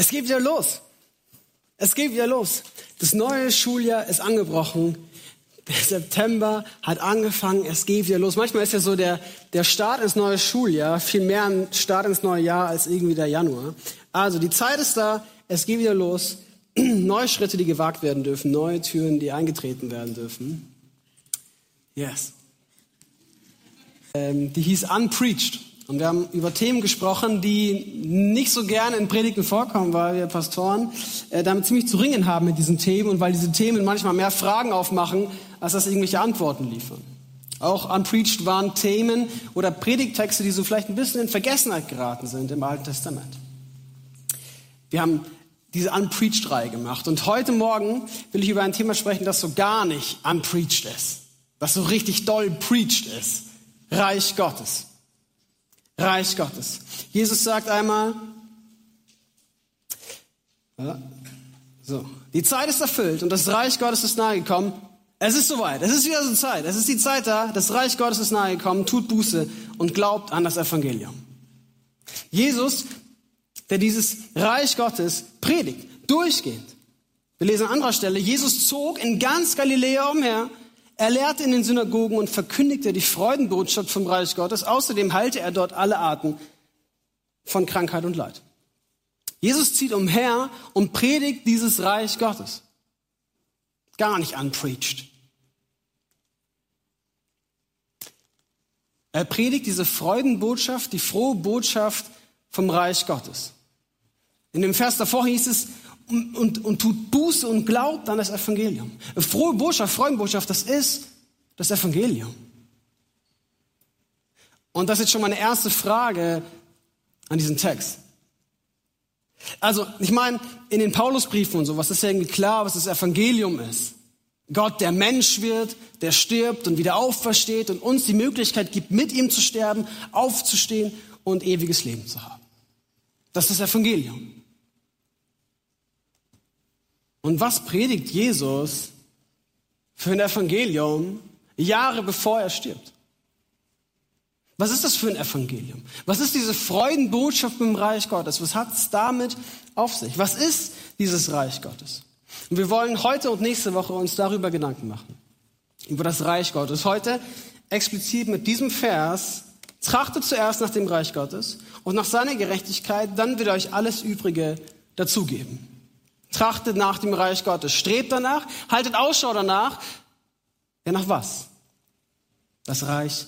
Es geht wieder los. Es geht wieder los. Das neue Schuljahr ist angebrochen. Der September hat angefangen, es geht wieder los. Manchmal ist ja so der, der Start ins neue Schuljahr viel mehr ein Start ins neue Jahr als irgendwie der Januar. Also die Zeit ist da, es geht wieder los. Neue Schritte, die gewagt werden dürfen, neue Türen, die eingetreten werden dürfen. Yes. Ähm, die hieß Unpreached. Und wir haben über Themen gesprochen, die nicht so gerne in Predigten vorkommen, weil wir Pastoren äh, damit ziemlich zu ringen haben mit diesen Themen und weil diese Themen manchmal mehr Fragen aufmachen, als dass irgendwelche Antworten liefern. Auch Unpreached waren Themen oder Predigtexte, die so vielleicht ein bisschen in Vergessenheit geraten sind im Alten Testament. Wir haben diese Unpreached-Reihe gemacht. Und heute Morgen will ich über ein Thema sprechen, das so gar nicht unpreached ist. Das so richtig doll preached ist. Reich Gottes. Reich Gottes. Jesus sagt einmal, ja, so, die Zeit ist erfüllt und das Reich Gottes ist nahegekommen. Es ist soweit. Es ist wieder so Zeit. Es ist die Zeit da. Das Reich Gottes ist nahegekommen. Tut Buße und glaubt an das Evangelium. Jesus, der dieses Reich Gottes predigt, durchgehend. Wir lesen an anderer Stelle, Jesus zog in ganz Galiläa umher er lehrte in den Synagogen und verkündigte die Freudenbotschaft vom Reich Gottes. Außerdem heilte er dort alle Arten von Krankheit und Leid. Jesus zieht umher und predigt dieses Reich Gottes. Gar nicht unpreached. Er predigt diese Freudenbotschaft, die frohe Botschaft vom Reich Gottes. In dem Vers davor hieß es, und, und, und tut Buße und glaubt an das Evangelium. Frohe Botschaft, Freudenbotschaft, das ist das Evangelium. Und das ist jetzt schon meine erste Frage an diesen Text. Also, ich meine, in den Paulusbriefen und so, was ist ja irgendwie klar, was das Evangelium ist. Gott, der Mensch wird, der stirbt und wieder aufersteht und uns die Möglichkeit gibt, mit ihm zu sterben, aufzustehen und ewiges Leben zu haben. Das ist das Evangelium. Und was predigt Jesus für ein Evangelium Jahre bevor er stirbt? Was ist das für ein Evangelium? Was ist diese Freudenbotschaft im Reich Gottes? Was hat es damit auf sich? Was ist dieses Reich Gottes? Und wir wollen heute und nächste Woche uns darüber Gedanken machen. Über das Reich Gottes. Heute explizit mit diesem Vers. Trachtet zuerst nach dem Reich Gottes und nach seiner Gerechtigkeit, dann wird euch alles Übrige dazugeben. Trachtet nach dem Reich Gottes. Strebt danach, haltet Ausschau danach. Ja, nach was? Das Reich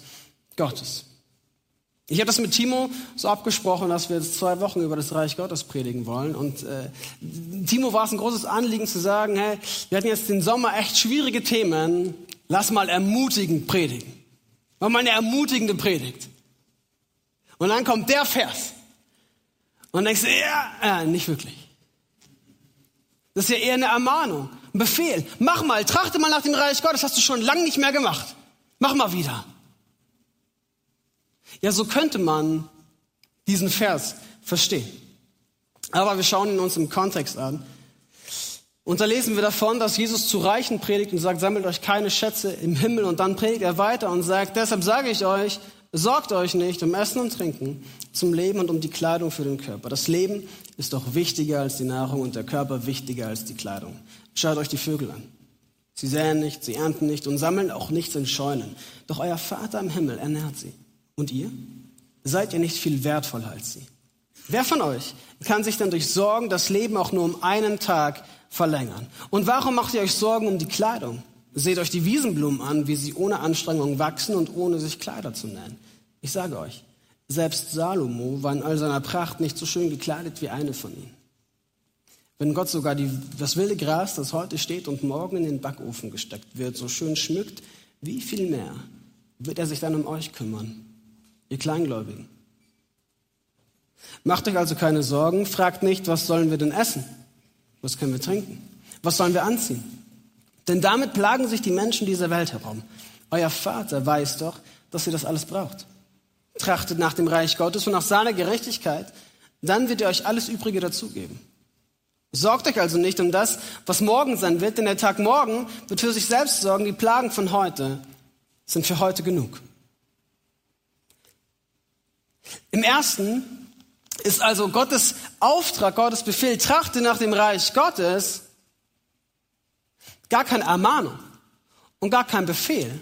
Gottes. Ich habe das mit Timo so abgesprochen, dass wir jetzt zwei Wochen über das Reich Gottes predigen wollen. Und äh, Timo war es ein großes Anliegen zu sagen, hey, wir hatten jetzt den Sommer echt schwierige Themen. Lass mal ermutigend predigen. Mach mal eine ermutigende Predigt. Und dann kommt der Vers. Und denkst ja, äh, nicht wirklich. Das ist ja eher eine Ermahnung, ein Befehl. Mach mal, trachte mal nach dem Reich Gottes, hast du schon lange nicht mehr gemacht. Mach mal wieder. Ja, so könnte man diesen Vers verstehen. Aber wir schauen ihn uns im Kontext an. Und da lesen wir davon, dass Jesus zu Reichen predigt und sagt, sammelt euch keine Schätze im Himmel. Und dann predigt er weiter und sagt, deshalb sage ich euch, sorgt euch nicht um Essen und Trinken, zum Leben und um die Kleidung für den Körper. Das Leben ist doch wichtiger als die Nahrung und der Körper wichtiger als die Kleidung. Schaut euch die Vögel an. Sie säen nicht, sie ernten nicht und sammeln auch nichts in Scheunen. Doch euer Vater im Himmel ernährt sie. Und ihr? Seid ihr nicht viel wertvoller als sie? Wer von euch kann sich dann durch Sorgen das Leben auch nur um einen Tag verlängern? Und warum macht ihr euch Sorgen um die Kleidung? Seht euch die Wiesenblumen an, wie sie ohne Anstrengung wachsen und ohne sich Kleider zu nähen. Ich sage euch, selbst Salomo war in all seiner Pracht nicht so schön gekleidet wie eine von ihnen. Wenn Gott sogar die, das wilde Gras, das heute steht und morgen in den Backofen gesteckt wird, so schön schmückt, wie viel mehr wird er sich dann um euch kümmern, ihr Kleingläubigen? Macht euch also keine Sorgen, fragt nicht, was sollen wir denn essen? Was können wir trinken? Was sollen wir anziehen? Denn damit plagen sich die Menschen dieser Welt herum. Euer Vater weiß doch, dass ihr das alles braucht trachtet nach dem Reich Gottes und nach seiner Gerechtigkeit, dann wird er euch alles Übrige dazugeben. Sorgt euch also nicht um das, was morgen sein wird, denn der Tag morgen wird für sich selbst sorgen. Die Plagen von heute sind für heute genug. Im ersten ist also Gottes Auftrag, Gottes Befehl, trachte nach dem Reich Gottes, gar keine Ermahnung und gar kein Befehl,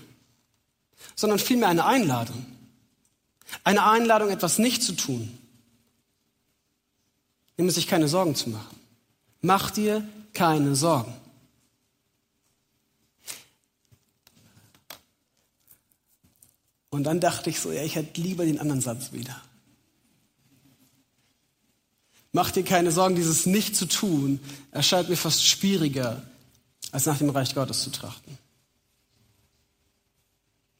sondern vielmehr eine Einladung. Eine Einladung, etwas nicht zu tun, nämlich sich keine Sorgen zu machen. Mach dir keine Sorgen. Und dann dachte ich so, ja, ich hätte lieber den anderen Satz wieder. Mach dir keine Sorgen, dieses nicht zu tun erscheint mir fast schwieriger, als nach dem Reich Gottes zu trachten.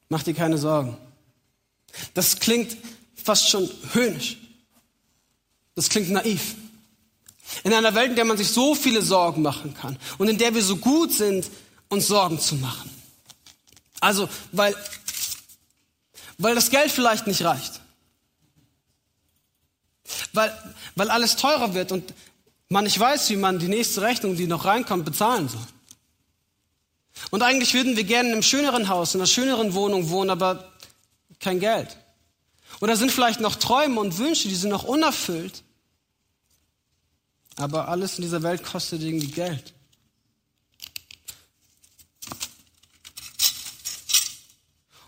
Mach dir keine Sorgen. Das klingt fast schon höhnisch. Das klingt naiv. In einer Welt, in der man sich so viele Sorgen machen kann und in der wir so gut sind, uns Sorgen zu machen. Also, weil, weil das Geld vielleicht nicht reicht. Weil, weil alles teurer wird und man nicht weiß, wie man die nächste Rechnung, die noch reinkommt, bezahlen soll. Und eigentlich würden wir gerne in einem schöneren Haus, in einer schöneren Wohnung wohnen, aber kein Geld. Oder sind vielleicht noch Träume und Wünsche, die sind noch unerfüllt. Aber alles in dieser Welt kostet irgendwie Geld.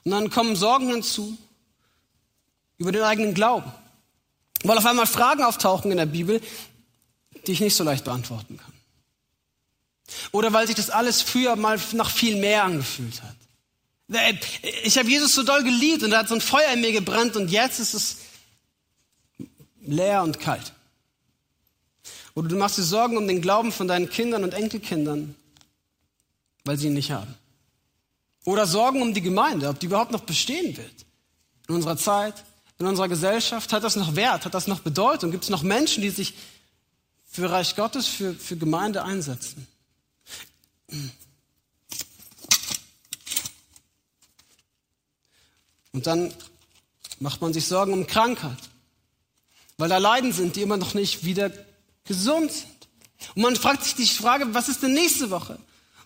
Und dann kommen Sorgen hinzu über den eigenen Glauben. Weil auf einmal Fragen auftauchen in der Bibel, die ich nicht so leicht beantworten kann. Oder weil sich das alles früher mal nach viel mehr angefühlt hat. Ich habe Jesus so doll geliebt und er hat so ein Feuer in mir gebrannt und jetzt ist es leer und kalt. Oder du machst dir Sorgen um den Glauben von deinen Kindern und Enkelkindern, weil sie ihn nicht haben. Oder Sorgen um die Gemeinde, ob die überhaupt noch bestehen wird. In unserer Zeit, in unserer Gesellschaft, hat das noch Wert, hat das noch Bedeutung? Gibt es noch Menschen, die sich für Reich Gottes, für, für Gemeinde einsetzen? Und dann macht man sich Sorgen um Krankheit, weil da Leiden sind, die immer noch nicht wieder gesund sind. Und man fragt sich die Frage, was ist denn nächste Woche?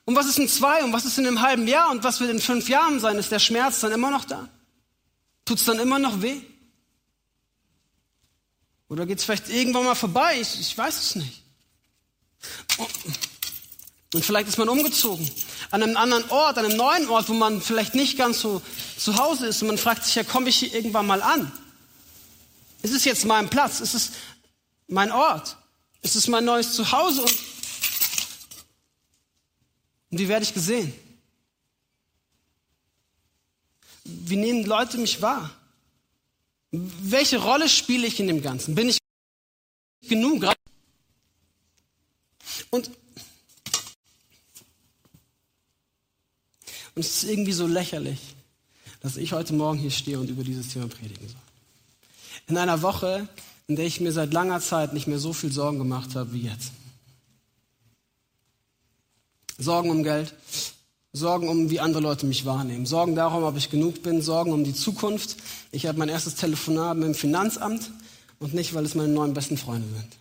Und was ist in zwei? Und was ist in einem halben Jahr? Und was wird in fünf Jahren sein? Ist der Schmerz dann immer noch da? Tut es dann immer noch weh? Oder geht es vielleicht irgendwann mal vorbei? Ich, ich weiß es nicht. Und vielleicht ist man umgezogen an einem anderen Ort, an einem neuen Ort, wo man vielleicht nicht ganz so zu Hause ist. Und man fragt sich, ja, komme ich hier irgendwann mal an? Ist es jetzt mein Platz? Ist es mein Ort? Ist es mein neues Zuhause? Und, und wie werde ich gesehen? Wie nehmen Leute mich wahr? Welche Rolle spiele ich in dem Ganzen? Bin ich genug? Und Und es ist irgendwie so lächerlich, dass ich heute Morgen hier stehe und über dieses Thema predigen soll. In einer Woche, in der ich mir seit langer Zeit nicht mehr so viel Sorgen gemacht habe wie jetzt. Sorgen um Geld, Sorgen um, wie andere Leute mich wahrnehmen, Sorgen darum, ob ich genug bin, Sorgen um die Zukunft. Ich habe mein erstes Telefonat mit dem Finanzamt und nicht, weil es meine neuen besten Freunde sind.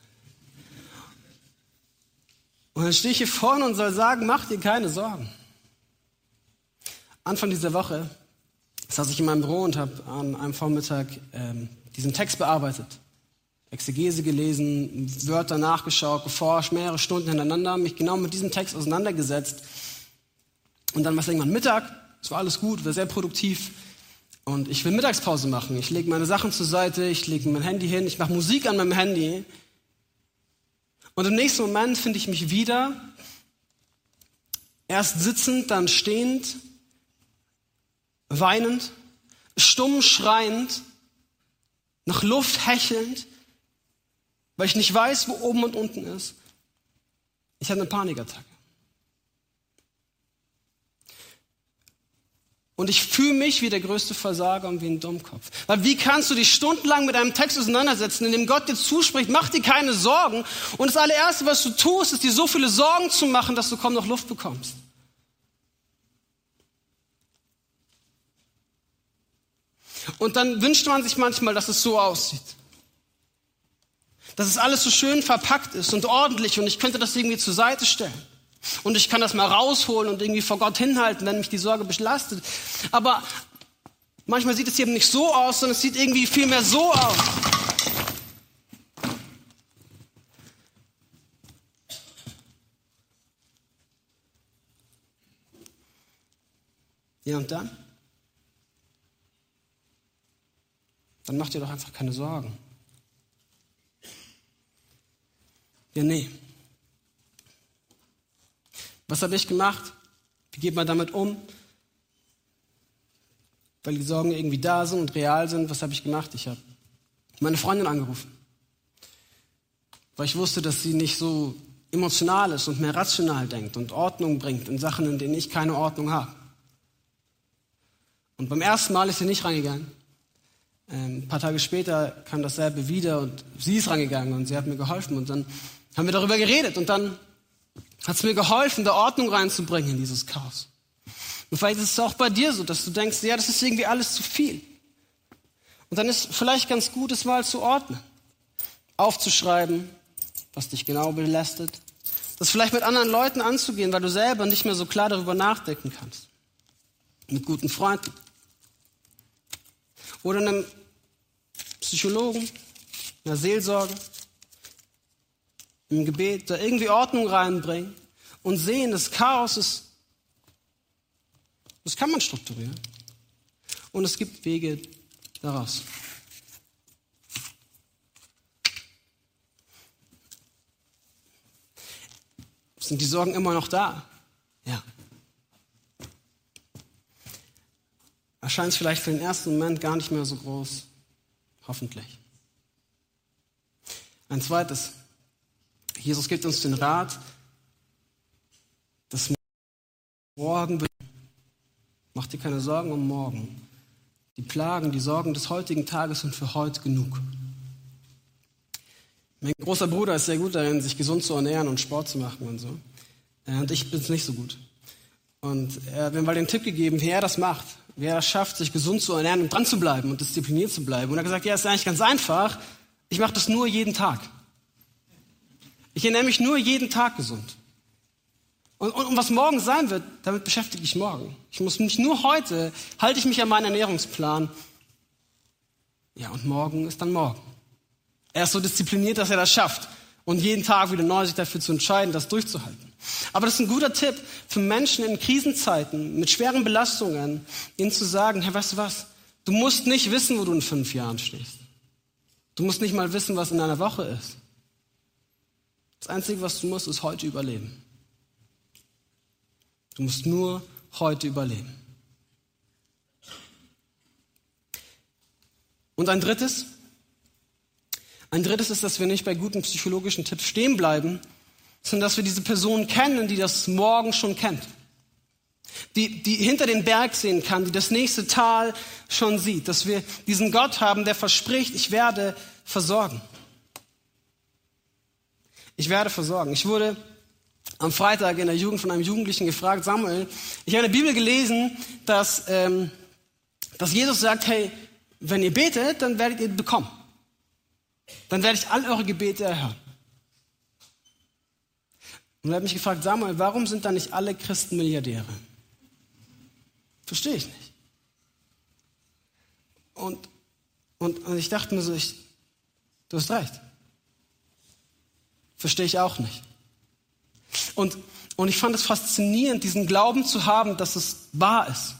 Und dann stehe ich hier vorne und soll sagen, mach dir keine Sorgen. Anfang dieser Woche saß ich in meinem Büro und habe an einem Vormittag ähm, diesen Text bearbeitet. Exegese gelesen, Wörter nachgeschaut, geforscht, mehrere Stunden hintereinander, mich genau mit diesem Text auseinandergesetzt. Und dann war es irgendwann Mittag, es war alles gut, war sehr produktiv. Und ich will Mittagspause machen. Ich lege meine Sachen zur Seite, ich lege mein Handy hin, ich mache Musik an meinem Handy. Und im nächsten Moment finde ich mich wieder, erst sitzend, dann stehend, weinend, stumm schreiend, nach Luft hechelnd, weil ich nicht weiß, wo oben und unten ist. Ich hatte eine Panikattacke. Und ich fühle mich wie der größte Versager und wie ein Dummkopf. Weil wie kannst du dich stundenlang mit einem Text auseinandersetzen, in dem Gott dir zuspricht, mach dir keine Sorgen. Und das allererste, was du tust, ist dir so viele Sorgen zu machen, dass du kaum noch Luft bekommst. Und dann wünscht man sich manchmal, dass es so aussieht. Dass es alles so schön verpackt ist und ordentlich und ich könnte das irgendwie zur Seite stellen. Und ich kann das mal rausholen und irgendwie vor Gott hinhalten, wenn mich die Sorge belastet. Aber manchmal sieht es eben nicht so aus, sondern es sieht irgendwie vielmehr so aus. Ja, und dann? Dann macht ihr doch einfach keine Sorgen. Ja, nee. Was habe ich gemacht? Wie geht man damit um? Weil die Sorgen irgendwie da sind und real sind, was habe ich gemacht? Ich habe meine Freundin angerufen. Weil ich wusste, dass sie nicht so emotional ist und mehr rational denkt und Ordnung bringt in Sachen, in denen ich keine Ordnung habe. Und beim ersten Mal ist sie nicht reingegangen. Ähm, ein paar Tage später kam dasselbe wieder und sie ist rangegangen und sie hat mir geholfen und dann haben wir darüber geredet und dann hat es mir geholfen, da Ordnung reinzubringen in dieses Chaos. Und vielleicht ist es auch bei dir so, dass du denkst, ja, das ist irgendwie alles zu viel. Und dann ist vielleicht ganz gut, es mal zu ordnen. Aufzuschreiben, was dich genau belastet. Das vielleicht mit anderen Leuten anzugehen, weil du selber nicht mehr so klar darüber nachdenken kannst. Mit guten Freunden. Oder einem Psychologen, einer Seelsorge, im Gebet, da irgendwie Ordnung reinbringen und sehen, das Chaos ist, das kann man strukturieren. Und es gibt Wege daraus. Sind die Sorgen immer noch da? Ja. Erscheint es vielleicht für den ersten Moment gar nicht mehr so groß. Hoffentlich. Ein zweites. Jesus gibt uns den Rat, dass morgen, mach dir keine Sorgen um morgen. Die Plagen, die Sorgen des heutigen Tages sind für heute genug. Mein großer Bruder ist sehr gut darin, sich gesund zu ernähren und Sport zu machen und so. Und ich bin es nicht so gut. Und er hat mir mal den Tipp gegeben, wie er das macht, wie er das schafft, sich gesund zu ernähren und dran zu bleiben und diszipliniert zu bleiben. Und er hat gesagt, ja, ist eigentlich ganz einfach. Ich mache das nur jeden Tag. Ich ernähre mich nur jeden Tag gesund. Und, und, und was morgen sein wird, damit beschäftige ich morgen. Ich muss mich nur heute, halte ich mich an meinen Ernährungsplan. Ja, und morgen ist dann morgen. Er ist so diszipliniert, dass er das schafft. Und jeden Tag wieder neu sich dafür zu entscheiden, das durchzuhalten. Aber das ist ein guter Tipp für Menschen in Krisenzeiten mit schweren Belastungen, ihnen zu sagen, Herr, weißt du was? Du musst nicht wissen, wo du in fünf Jahren stehst. Du musst nicht mal wissen, was in einer Woche ist. Das Einzige, was du musst, ist heute überleben. Du musst nur heute überleben. Und ein drittes, ein drittes ist, dass wir nicht bei guten psychologischen Tipps stehen bleiben, sondern dass wir diese Person kennen, die das morgen schon kennt. Die, die hinter den Berg sehen kann, die das nächste Tal schon sieht. Dass wir diesen Gott haben, der verspricht, ich werde versorgen. Ich werde versorgen. Ich wurde am Freitag in der Jugend von einem Jugendlichen gefragt, Samuel, ich habe in der Bibel gelesen, dass, ähm, dass Jesus sagt, hey, wenn ihr betet, dann werdet ihr bekommen dann werde ich all eure Gebete erhören. Und er hat mich gefragt, Samuel, warum sind da nicht alle Christen Milliardäre? Verstehe ich nicht. Und, und, und ich dachte mir so, ich, du hast recht. Verstehe ich auch nicht. Und, und ich fand es faszinierend, diesen Glauben zu haben, dass es wahr ist.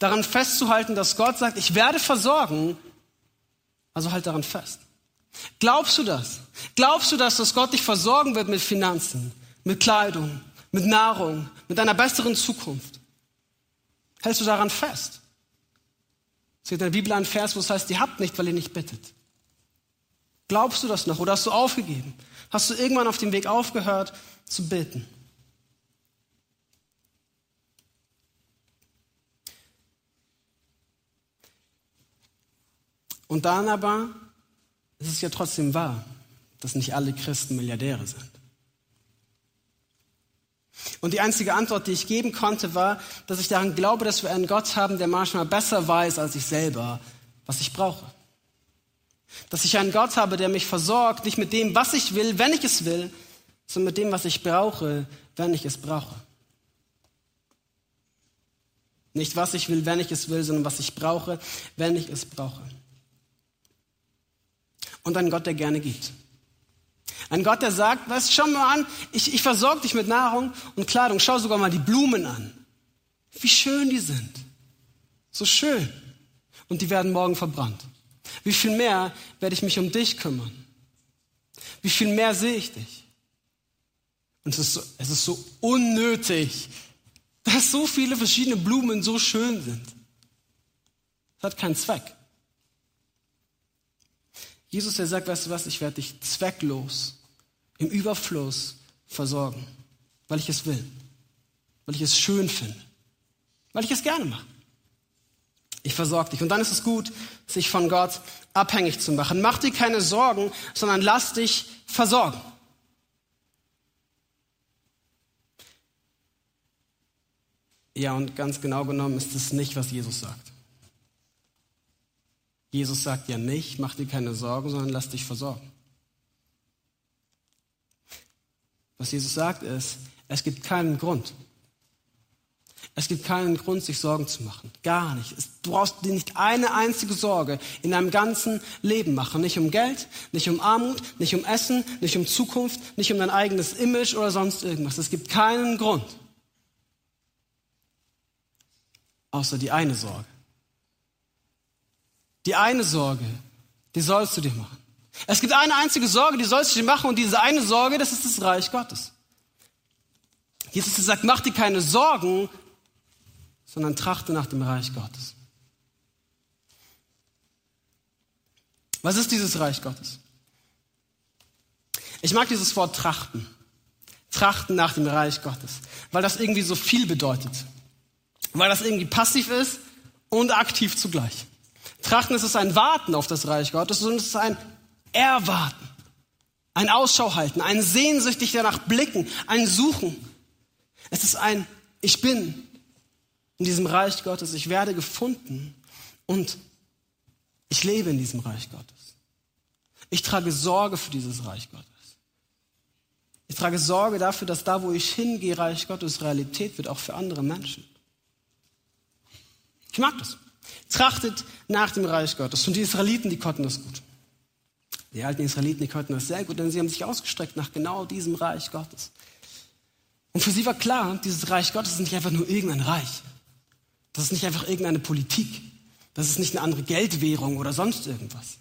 Daran festzuhalten, dass Gott sagt, ich werde versorgen, also halt daran fest. Glaubst du das? Glaubst du das, dass Gott dich versorgen wird mit Finanzen, mit Kleidung, mit Nahrung, mit einer besseren Zukunft? Hältst du daran fest? Es gibt in der Bibel einen Vers, wo es heißt, ihr habt nicht, weil ihr nicht bittet. Glaubst du das noch oder hast du aufgegeben? Hast du irgendwann auf dem Weg aufgehört zu beten? Und dann aber ist es ja trotzdem wahr, dass nicht alle Christen Milliardäre sind. Und die einzige Antwort, die ich geben konnte, war, dass ich daran glaube, dass wir einen Gott haben, der manchmal besser weiß als ich selber, was ich brauche. Dass ich einen Gott habe, der mich versorgt, nicht mit dem, was ich will, wenn ich es will, sondern mit dem, was ich brauche, wenn ich es brauche. Nicht was ich will, wenn ich es will, sondern was ich brauche, wenn ich es brauche und ein Gott, der gerne gibt. Ein Gott, der sagt, was, schau mal an, ich, ich versorge dich mit Nahrung und Kleidung. Schau sogar mal die Blumen an. Wie schön die sind. So schön. Und die werden morgen verbrannt. Wie viel mehr werde ich mich um dich kümmern? Wie viel mehr sehe ich dich? Und es ist so, es ist so unnötig, dass so viele verschiedene Blumen so schön sind. Das hat keinen Zweck. Jesus, der sagt, weißt du was, ich werde dich zwecklos, im Überfluss versorgen, weil ich es will, weil ich es schön finde, weil ich es gerne mache. Ich versorge dich. Und dann ist es gut, sich von Gott abhängig zu machen. Mach dir keine Sorgen, sondern lass dich versorgen. Ja, und ganz genau genommen ist es nicht, was Jesus sagt. Jesus sagt ja nicht, mach dir keine Sorgen, sondern lass dich versorgen. Was Jesus sagt ist, es gibt keinen Grund. Es gibt keinen Grund, sich Sorgen zu machen. Gar nicht. Du brauchst dir nicht eine einzige Sorge in deinem ganzen Leben machen. Nicht um Geld, nicht um Armut, nicht um Essen, nicht um Zukunft, nicht um dein eigenes Image oder sonst irgendwas. Es gibt keinen Grund. Außer die eine Sorge. Die eine Sorge, die sollst du dir machen. Es gibt eine einzige Sorge, die sollst du dir machen und diese eine Sorge, das ist das Reich Gottes. Jesus sagt, mach dir keine Sorgen, sondern trachte nach dem Reich Gottes. Was ist dieses Reich Gottes? Ich mag dieses Wort trachten. Trachten nach dem Reich Gottes, weil das irgendwie so viel bedeutet. Weil das irgendwie passiv ist und aktiv zugleich. Trachten ist es ein Warten auf das Reich Gottes und es ist ein Erwarten, ein Ausschau halten, ein sehnsüchtig danach blicken, ein Suchen. Es ist ein Ich bin in diesem Reich Gottes, ich werde gefunden und ich lebe in diesem Reich Gottes. Ich trage Sorge für dieses Reich Gottes. Ich trage Sorge dafür, dass da, wo ich hingehe, Reich Gottes Realität wird, auch für andere Menschen. Ich mag das. Trachtet nach dem Reich Gottes. Und die Israeliten, die konnten das gut. Die alten Israeliten, die konnten das sehr gut, denn sie haben sich ausgestreckt nach genau diesem Reich Gottes. Und für sie war klar, dieses Reich Gottes ist nicht einfach nur irgendein Reich. Das ist nicht einfach irgendeine Politik. Das ist nicht eine andere Geldwährung oder sonst irgendwas.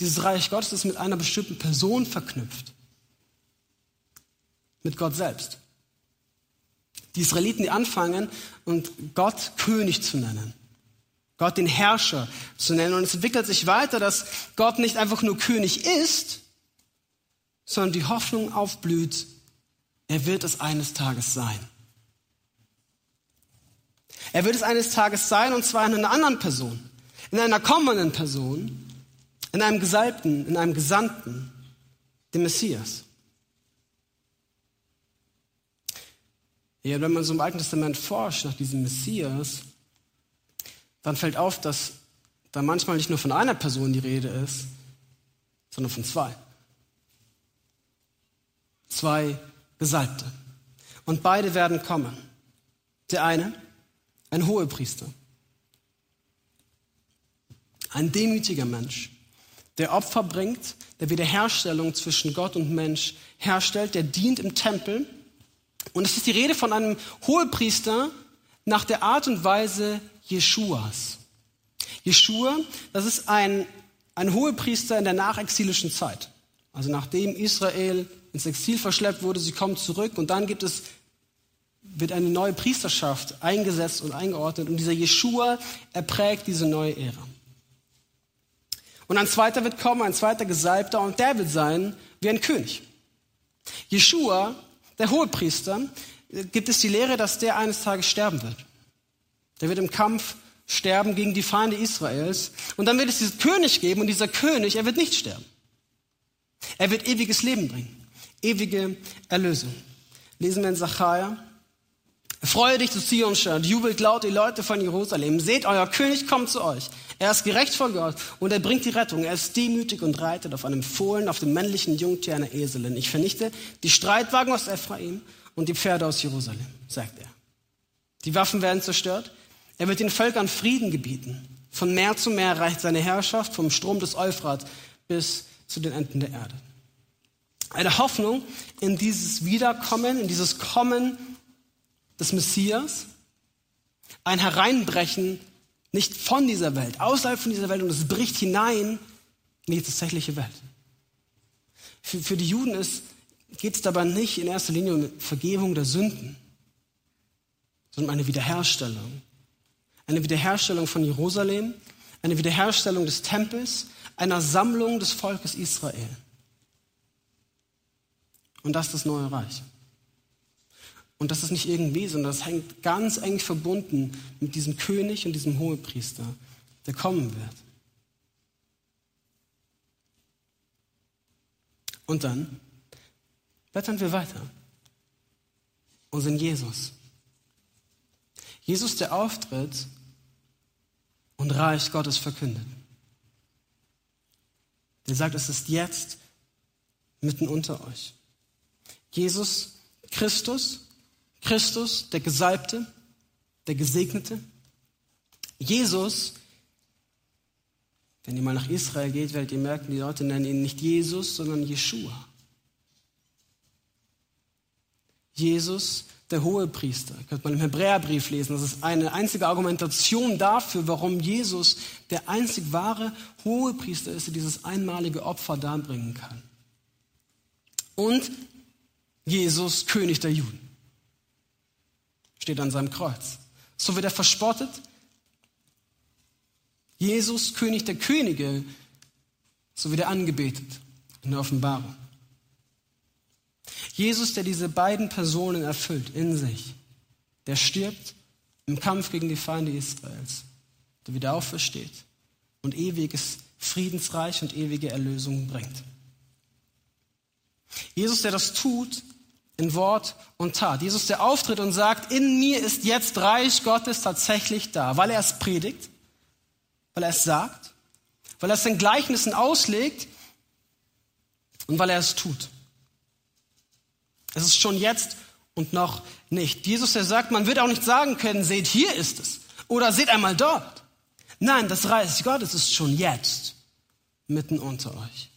Dieses Reich Gottes ist mit einer bestimmten Person verknüpft. Mit Gott selbst. Die Israeliten, die anfangen und Gott König zu nennen. Gott den Herrscher zu nennen. Und es entwickelt sich weiter, dass Gott nicht einfach nur König ist, sondern die Hoffnung aufblüht, er wird es eines Tages sein. Er wird es eines Tages sein, und zwar in einer anderen Person, in einer kommenden Person, in einem Gesalbten, in einem Gesandten, dem Messias. Ja, wenn man so im Alten Testament forscht nach diesem Messias, dann fällt auf, dass da manchmal nicht nur von einer Person die Rede ist, sondern von zwei. Zwei Gesalbte. Und beide werden kommen. Der eine, ein Hohepriester, ein demütiger Mensch, der Opfer bringt, der Wiederherstellung zwischen Gott und Mensch herstellt, der dient im Tempel und es ist die Rede von einem Hohepriester nach der Art und Weise Jeschuas. Jeschua, das ist ein, ein Hohepriester in der nachexilischen Zeit. Also nachdem Israel ins Exil verschleppt wurde, sie kommen zurück und dann gibt es, wird eine neue Priesterschaft eingesetzt und eingeordnet und dieser Jeschua, er prägt diese neue Ära. Und ein zweiter wird kommen, ein zweiter Gesalbter und der wird sein wie ein König. Jeschua der Hohepriester, gibt es die Lehre, dass der eines Tages sterben wird. Der wird im Kampf sterben gegen die Feinde Israels. Und dann wird es diesen König geben und dieser König, er wird nicht sterben. Er wird ewiges Leben bringen. Ewige Erlösung. Lesen wir in Sacharja Freue dich, du Zionstadt, jubelt laut, die Leute von Jerusalem. Seht, euer König kommt zu euch. Er ist gerecht vor Gott und er bringt die Rettung. Er ist demütig und reitet auf einem Fohlen, auf dem männlichen Jungtier einer Eselin. Ich vernichte die Streitwagen aus Ephraim und die Pferde aus Jerusalem, sagt er. Die Waffen werden zerstört. Er wird den Völkern Frieden gebieten. Von Meer zu Meer reicht seine Herrschaft vom Strom des Euphrat bis zu den Enden der Erde. Eine Hoffnung in dieses Wiederkommen, in dieses Kommen des Messias, ein Hereinbrechen nicht von dieser Welt, außerhalb von dieser Welt und es bricht hinein in die tatsächliche Welt. Für, für die Juden geht es dabei nicht in erster Linie um Vergebung der Sünden, sondern um eine Wiederherstellung. Eine Wiederherstellung von Jerusalem, eine Wiederherstellung des Tempels, einer Sammlung des Volkes Israel. Und das ist das neue Reich. Und das ist nicht irgendwie, sondern das hängt ganz eng verbunden mit diesem König und diesem Hohepriester, der kommen wird. Und dann blättern wir weiter und sind Jesus. Jesus, der auftritt und Reich Gottes verkündet. Der sagt, es ist jetzt mitten unter euch. Jesus Christus, Christus, der Gesalbte, der Gesegnete. Jesus, wenn ihr mal nach Israel geht, werdet ihr merken, die Leute nennen ihn nicht Jesus, sondern Jeshua. Jesus, der Hohepriester. Könnt man im Hebräerbrief lesen. Das ist eine einzige Argumentation dafür, warum Jesus der einzig wahre Hohepriester ist, der dieses einmalige Opfer darbringen kann. Und Jesus, König der Juden. Steht an seinem Kreuz. So wird er verspottet. Jesus, König der Könige, so wird er angebetet in der Offenbarung. Jesus, der diese beiden Personen erfüllt in sich, der stirbt im Kampf gegen die Feinde Israels, der wieder aufersteht und ewiges Friedensreich und ewige Erlösung bringt. Jesus, der das tut, in Wort und Tat. Jesus, der auftritt und sagt, in mir ist jetzt Reich Gottes tatsächlich da, weil er es predigt, weil er es sagt, weil er es in Gleichnissen auslegt und weil er es tut. Es ist schon jetzt und noch nicht. Jesus, der sagt, man wird auch nicht sagen können, seht, hier ist es oder seht einmal dort. Nein, das Reich Gottes ist schon jetzt mitten unter euch.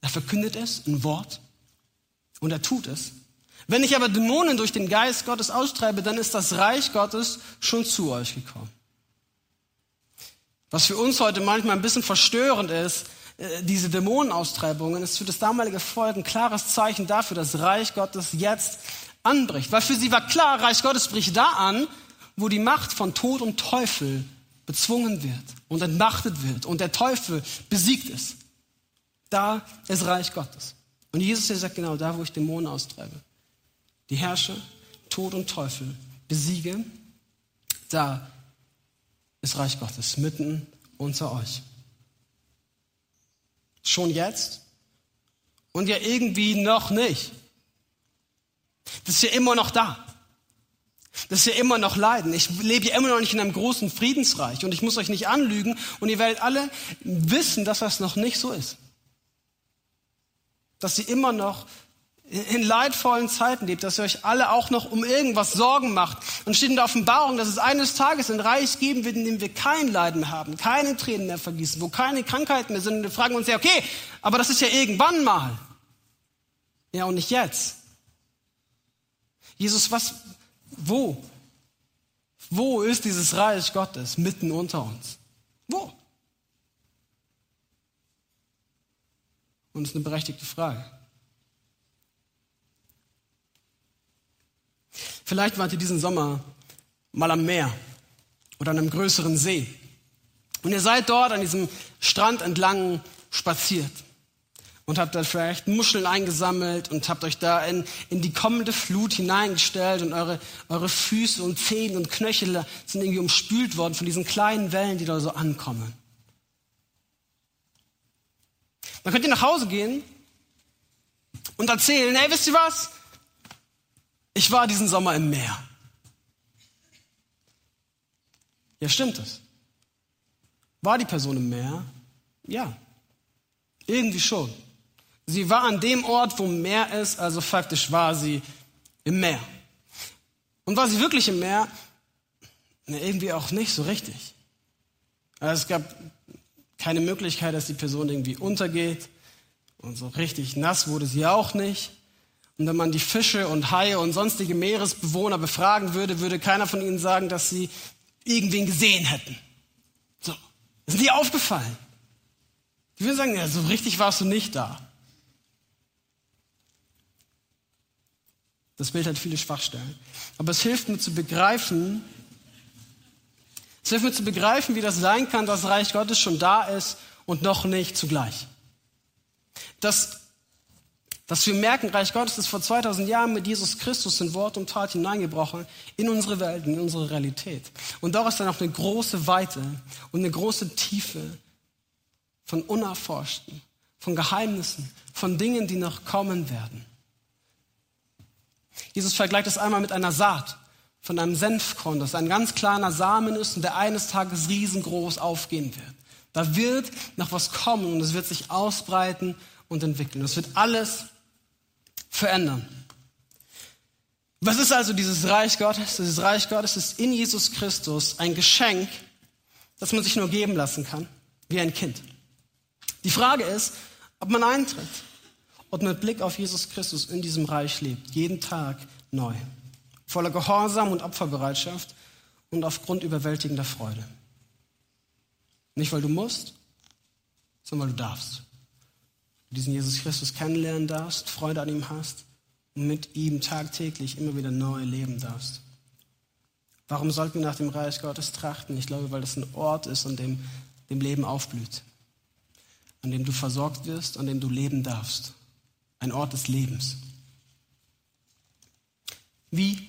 Er verkündet es in Wort und er tut es wenn ich aber Dämonen durch den Geist Gottes austreibe, dann ist das Reich Gottes schon zu euch gekommen. Was für uns heute manchmal ein bisschen verstörend ist, diese Dämonenaustreibungen, ist für das damalige Volk ein klares Zeichen dafür, dass Reich Gottes jetzt anbricht. Weil für sie war klar, Reich Gottes bricht da an, wo die Macht von Tod und Teufel bezwungen wird und entmachtet wird und der Teufel besiegt ist. Da ist Reich Gottes. Und Jesus der sagt genau, da wo ich Dämonen austreibe, die Herrscher, Tod und Teufel besiege, da ist Reich Gottes mitten unter euch. Schon jetzt und ja irgendwie noch nicht. Das ist ja immer noch da. Das ist ja immer noch Leiden. Ich lebe ja immer noch nicht in einem großen Friedensreich und ich muss euch nicht anlügen und ihr werdet alle wissen, dass das noch nicht so ist. Dass sie immer noch in leidvollen Zeiten lebt, dass ihr euch alle auch noch um irgendwas Sorgen macht. Und steht in der Offenbarung, dass es eines Tages ein Reich geben wird, in dem wir kein Leiden mehr haben, keine Tränen mehr vergießen, wo keine Krankheiten mehr sind. Und wir fragen uns ja, okay, aber das ist ja irgendwann mal. Ja, und nicht jetzt. Jesus, was, wo? Wo ist dieses Reich Gottes mitten unter uns? Wo? Und das ist eine berechtigte Frage. Vielleicht wart ihr diesen Sommer mal am Meer oder an einem größeren See. Und ihr seid dort an diesem Strand entlang spaziert und habt da vielleicht Muscheln eingesammelt und habt euch da in, in die kommende Flut hineingestellt und eure, eure Füße und Zehen und Knöchel sind irgendwie umspült worden von diesen kleinen Wellen, die da so ankommen. Dann könnt ihr nach Hause gehen und erzählen, hey, wisst ihr was? Ich war diesen Sommer im Meer. Ja, stimmt es? War die Person im Meer? Ja, irgendwie schon. Sie war an dem Ort, wo Meer ist, also faktisch war sie im Meer. Und war sie wirklich im Meer? Na, irgendwie auch nicht so richtig. Also es gab keine Möglichkeit, dass die Person irgendwie untergeht. Und so richtig nass wurde sie auch nicht. Und wenn man die Fische und Haie und sonstige Meeresbewohner befragen würde, würde keiner von ihnen sagen, dass sie irgendwen gesehen hätten. So. Ist nie aufgefallen. Die würden sagen, ja, so richtig warst du nicht da. Das Bild hat viele Schwachstellen. Aber es hilft mir zu begreifen, es hilft mir zu begreifen, wie das sein kann, dass das Reich Gottes schon da ist und noch nicht zugleich. Dass, dass wir merken, Reich Gottes ist vor 2000 Jahren mit Jesus Christus in Wort und Tat hineingebrochen in unsere Welt, in unsere Realität. Und daraus dann auch eine große Weite und eine große Tiefe von Unerforschten, von Geheimnissen, von Dingen, die noch kommen werden. Jesus vergleicht es einmal mit einer Saat von einem Senfkorn, das ein ganz kleiner Samen ist und der eines Tages riesengroß aufgehen wird. Da wird noch was kommen und es wird sich ausbreiten und entwickeln. Es wird alles verändern. Was ist also dieses Reich Gottes? Dieses Reich Gottes ist in Jesus Christus ein Geschenk, das man sich nur geben lassen kann, wie ein Kind. Die Frage ist, ob man eintritt und mit Blick auf Jesus Christus in diesem Reich lebt, jeden Tag neu, voller Gehorsam und Opferbereitschaft und aufgrund überwältigender Freude. Nicht, weil du musst, sondern weil du darfst. Du diesen Jesus Christus kennenlernen darfst, Freude an ihm hast und mit ihm tagtäglich immer wieder neu leben darfst. Warum sollten wir nach dem Reich Gottes trachten? Ich glaube, weil das ein Ort ist, an dem dem Leben aufblüht, an dem du versorgt wirst, an dem du leben darfst ein Ort des Lebens. Wie?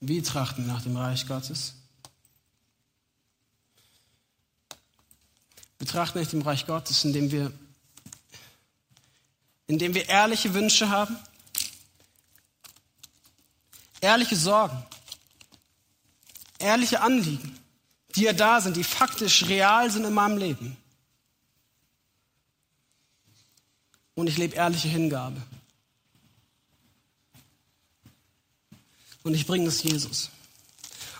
Wie trachten wir nach dem Reich Gottes? Wir trachten nach dem Reich Gottes, indem wir, indem wir ehrliche Wünsche haben, ehrliche Sorgen, ehrliche Anliegen, die ja da sind, die faktisch real sind in meinem Leben. und ich lebe ehrliche Hingabe. Und ich bringe es Jesus.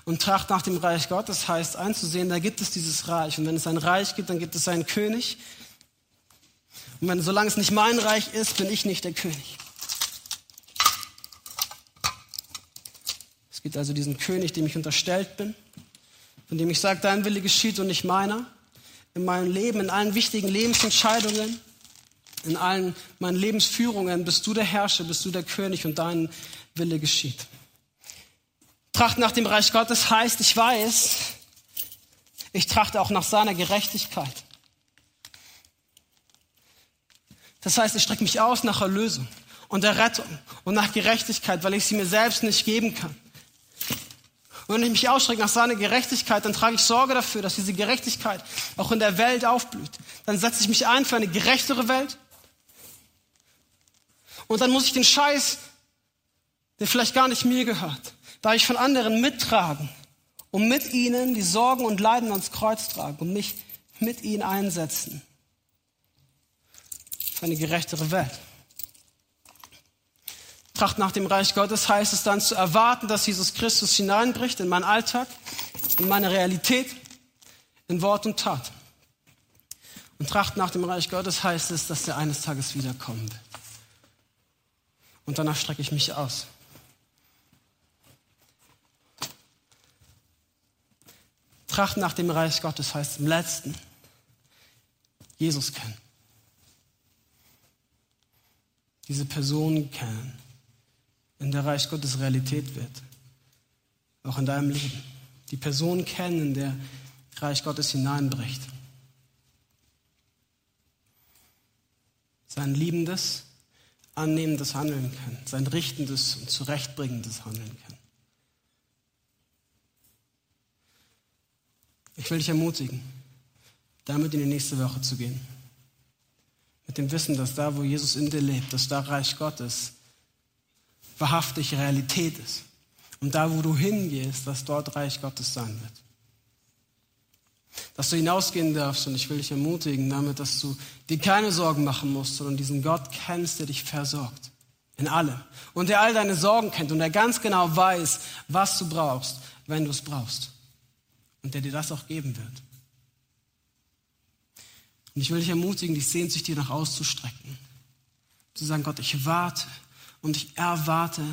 Und tracht nach dem Reich Gottes heißt einzusehen, da gibt es dieses Reich. Und wenn es ein Reich gibt, dann gibt es einen König. Und wenn, solange es nicht mein Reich ist, bin ich nicht der König. Es gibt also diesen König, dem ich unterstellt bin, von dem ich sage, dein Wille geschieht und nicht meiner. In meinem Leben, in allen wichtigen Lebensentscheidungen in allen meinen Lebensführungen bist du der Herrscher, bist du der König und dein Wille geschieht. Tracht nach dem Reich Gottes heißt, ich weiß, ich trachte auch nach seiner Gerechtigkeit. Das heißt, ich strecke mich aus nach Erlösung und Errettung und nach Gerechtigkeit, weil ich sie mir selbst nicht geben kann. Und wenn ich mich ausstrecke nach seiner Gerechtigkeit, dann trage ich Sorge dafür, dass diese Gerechtigkeit auch in der Welt aufblüht. Dann setze ich mich ein für eine gerechtere Welt, und dann muss ich den Scheiß, der vielleicht gar nicht mir gehört, da ich von anderen mittragen und mit ihnen die Sorgen und Leiden ans Kreuz tragen und mich mit ihnen einsetzen für eine gerechtere Welt. Tracht nach dem Reich Gottes heißt es dann zu erwarten, dass Jesus Christus hineinbricht in meinen Alltag, in meine Realität, in Wort und Tat. Und Tracht nach dem Reich Gottes heißt es, dass er eines Tages wiederkommen wird und danach strecke ich mich aus. Trachten nach dem Reich Gottes heißt im letzten Jesus kennen. Diese Person kennen, in der Reich Gottes Realität wird. Auch in deinem Leben. Die Person kennen, in der Reich Gottes hineinbricht. Sein liebendes, annehmendes Handeln kann, sein richtendes und zurechtbringendes Handeln kann. Ich will dich ermutigen, damit in die nächste Woche zu gehen. Mit dem Wissen, dass da, wo Jesus in dir lebt, dass da Reich Gottes wahrhaftig Realität ist. Und da, wo du hingehst, dass dort Reich Gottes sein wird dass du hinausgehen darfst und ich will dich ermutigen damit, dass du dir keine Sorgen machen musst, sondern diesen Gott kennst, der dich versorgt. In allem. Und der all deine Sorgen kennt und der ganz genau weiß, was du brauchst, wenn du es brauchst. Und der dir das auch geben wird. Und ich will dich ermutigen, die Sehnsucht dir nach auszustrecken. Zu sagen, Gott, ich warte und ich erwarte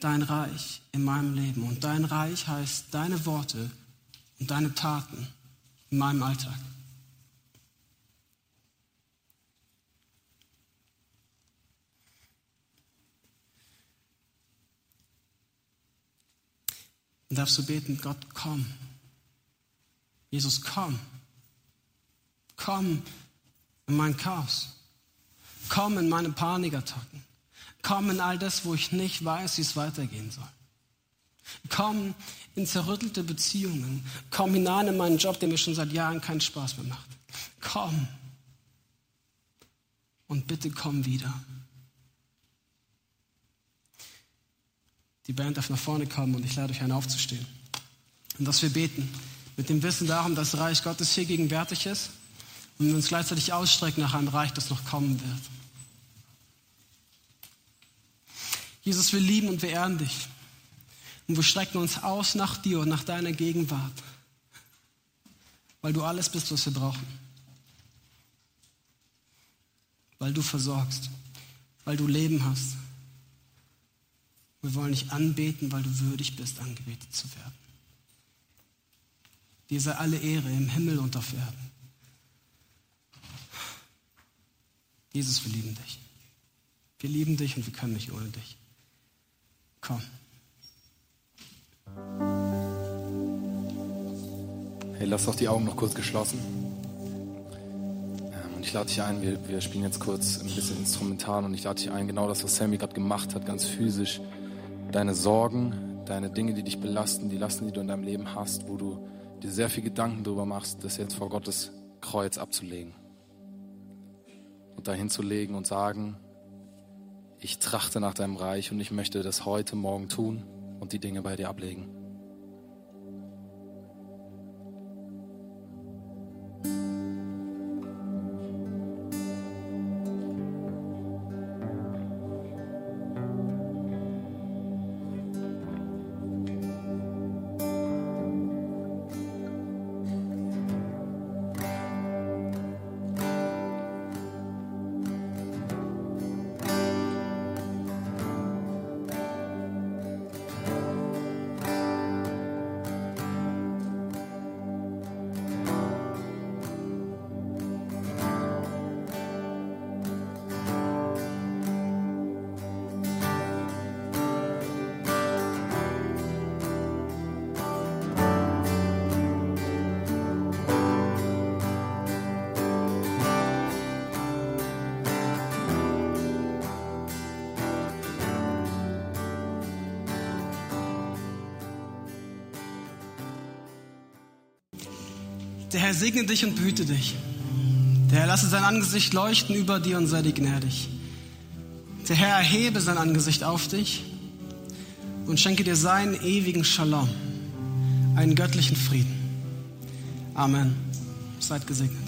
dein Reich in meinem Leben. Und dein Reich heißt deine Worte und deine Taten in meinem Alltag. Und darfst du beten, Gott, komm. Jesus, komm. Komm in mein Chaos. Komm in meine Panikattacken. Komm in all das, wo ich nicht weiß, wie es weitergehen soll. Komm in zerrüttelte Beziehungen. Komm hinein in meinen Job, der mir schon seit Jahren keinen Spaß mehr macht. Komm. Und bitte komm wieder. Die Band darf nach vorne kommen und ich lade euch ein, aufzustehen. Und dass wir beten mit dem Wissen darum, dass das Reich Gottes hier gegenwärtig ist und uns gleichzeitig ausstrecken nach einem Reich, das noch kommen wird. Jesus, wir lieben und wir ehren dich. Und wir strecken uns aus nach dir und nach deiner Gegenwart, weil du alles bist, was wir brauchen. Weil du versorgst, weil du Leben hast. Wir wollen dich anbeten, weil du würdig bist, angebetet zu werden. Dir sei alle Ehre im Himmel und auf Erden. Jesus, wir lieben dich. Wir lieben dich und wir können nicht ohne dich. Komm. Hey, lass doch die Augen noch kurz geschlossen. Ähm, und ich lade dich ein, wir, wir spielen jetzt kurz ein bisschen instrumental und ich lade dich ein, genau das, was Sammy gerade gemacht hat, ganz physisch. Deine Sorgen, deine Dinge, die dich belasten, die Lasten, die du in deinem Leben hast, wo du dir sehr viel Gedanken darüber machst, das jetzt vor Gottes Kreuz abzulegen. Und dahin zu legen und sagen, ich trachte nach deinem Reich und ich möchte das heute, morgen tun und die Dinge bei dir ablegen. Der Herr segne dich und behüte dich. Der Herr lasse sein Angesicht leuchten über dir und sei dir gnädig. Der Herr erhebe sein Angesicht auf dich und schenke dir seinen ewigen Shalom, einen göttlichen Frieden. Amen. Seid gesegnet.